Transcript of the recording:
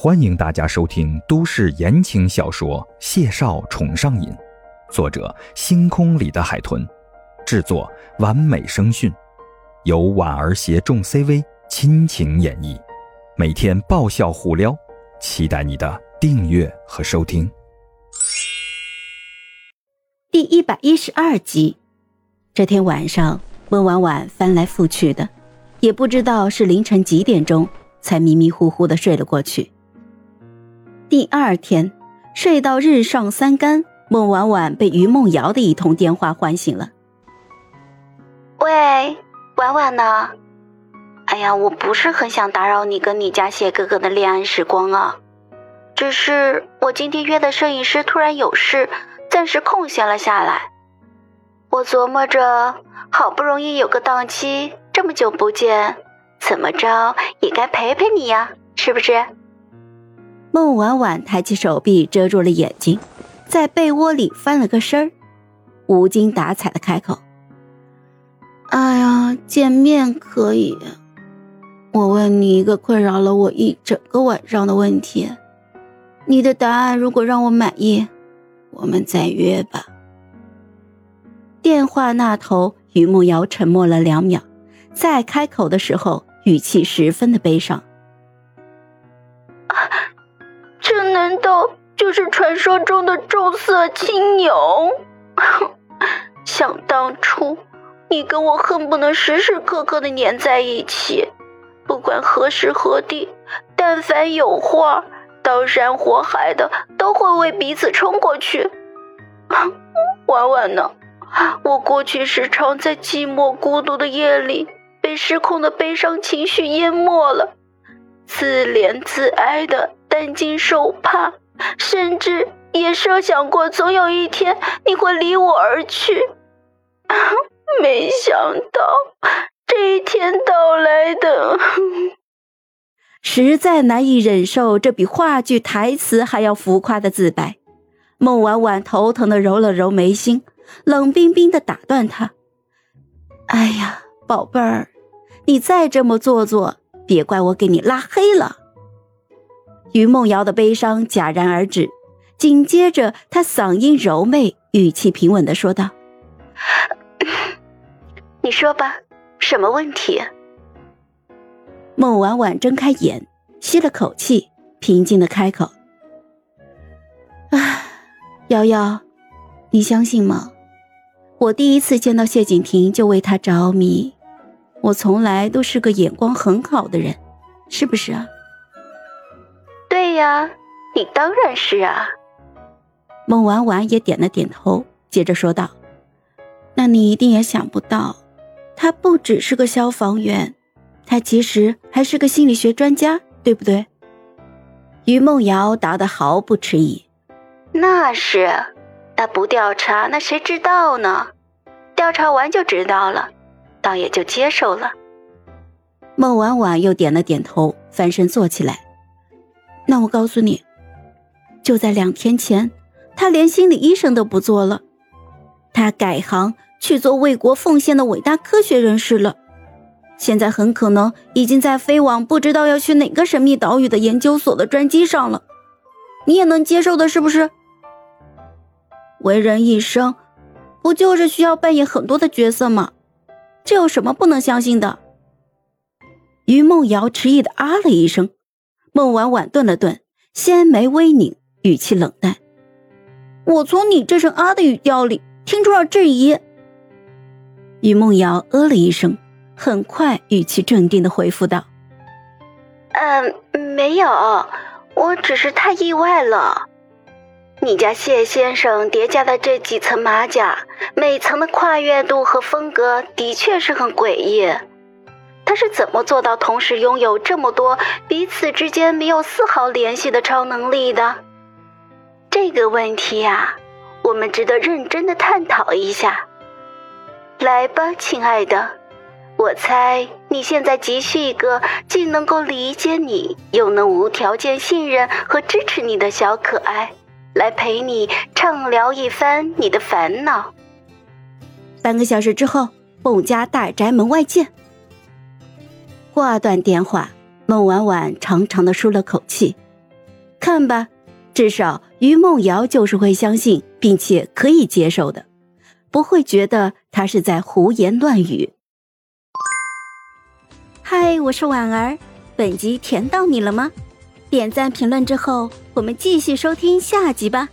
欢迎大家收听都市言情小说《谢少宠上瘾》，作者：星空里的海豚，制作：完美声讯，由婉儿携众 CV 亲情演绎，每天爆笑互撩，期待你的订阅和收听。第一百一十二集，这天晚上，温婉婉翻来覆去的，也不知道是凌晨几点钟，才迷迷糊糊的睡了过去。第二天，睡到日上三竿，孟婉婉被于梦瑶的一通电话唤醒了。喂，婉婉呢？哎呀，我不是很想打扰你跟你家谢哥哥的恋爱时光啊，只是我今天约的摄影师突然有事，暂时空闲了下来。我琢磨着，好不容易有个档期，这么久不见，怎么着也该陪陪你呀，是不是？孟婉婉抬起手臂遮住了眼睛，在被窝里翻了个身儿，无精打采的开口：“哎呀，见面可以。我问你一个困扰了我一整个晚上的问题，你的答案如果让我满意，我们再约吧。”电话那头，于梦瑶沉默了两秒，再开口的时候，语气十分的悲伤。道就是传说中的重色轻友？想当初，你跟我恨不能时时刻刻的粘在一起，不管何时何地，但凡有话，刀山火海的都会为彼此冲过去。婉婉呢？我过去时常在寂寞孤独的夜里，被失控的悲伤情绪淹没了，自怜自哀的。担惊受怕，甚至也设想过总有一天你会离我而去。没想到这一天到来的，实在难以忍受这比话剧台词还要浮夸的自白。孟婉婉头疼的揉了揉眉心，冷冰冰的打断他：“哎呀，宝贝儿，你再这么做作，别怪我给你拉黑了。”于梦瑶的悲伤戛然而止，紧接着，她嗓音柔媚，语气平稳的说道：“你说吧，什么问题？”孟婉婉睁开眼，吸了口气，平静的开口：“啊，瑶瑶，你相信吗？我第一次见到谢景亭就为他着迷，我从来都是个眼光很好的人，是不是啊？”呀，你当然是啊。孟婉婉也点了点头，接着说道：“那你一定也想不到，他不只是个消防员，他其实还是个心理学专家，对不对？”于梦瑶答得毫不迟疑：“那是，那不调查，那谁知道呢？调查完就知道了，倒也就接受了。”孟婉婉又点了点头，翻身坐起来。那我告诉你，就在两天前，他连心理医生都不做了，他改行去做为国奉献的伟大科学人士了。现在很可能已经在飞往不知道要去哪个神秘岛屿的研究所的专机上了。你也能接受的，是不是？为人一生，不就是需要扮演很多的角色吗？这有什么不能相信的？于梦瑶迟疑的啊了一声。孟婉婉顿了顿，纤眉微拧，语气冷淡：“我从你这声啊的语调里听出了质疑。”于梦瑶呃了一声，很快语气镇定的回复道：“嗯，没有，我只是太意外了。你家谢先生叠加的这几层马甲，每层的跨越度和风格的确是很诡异。”他是怎么做到同时拥有这么多彼此之间没有丝毫联系的超能力的？这个问题呀，我们值得认真的探讨一下。来吧，亲爱的，我猜你现在急需一个既能够理解你，又能无条件信任和支持你的小可爱，来陪你畅聊一番你的烦恼。半个小时之后，孟家大宅门外见。挂断电话，孟婉婉长长的舒了口气，看吧，至少于梦瑶就是会相信并且可以接受的，不会觉得他是在胡言乱语。嗨，我是婉儿，本集甜到你了吗？点赞评论之后，我们继续收听下集吧。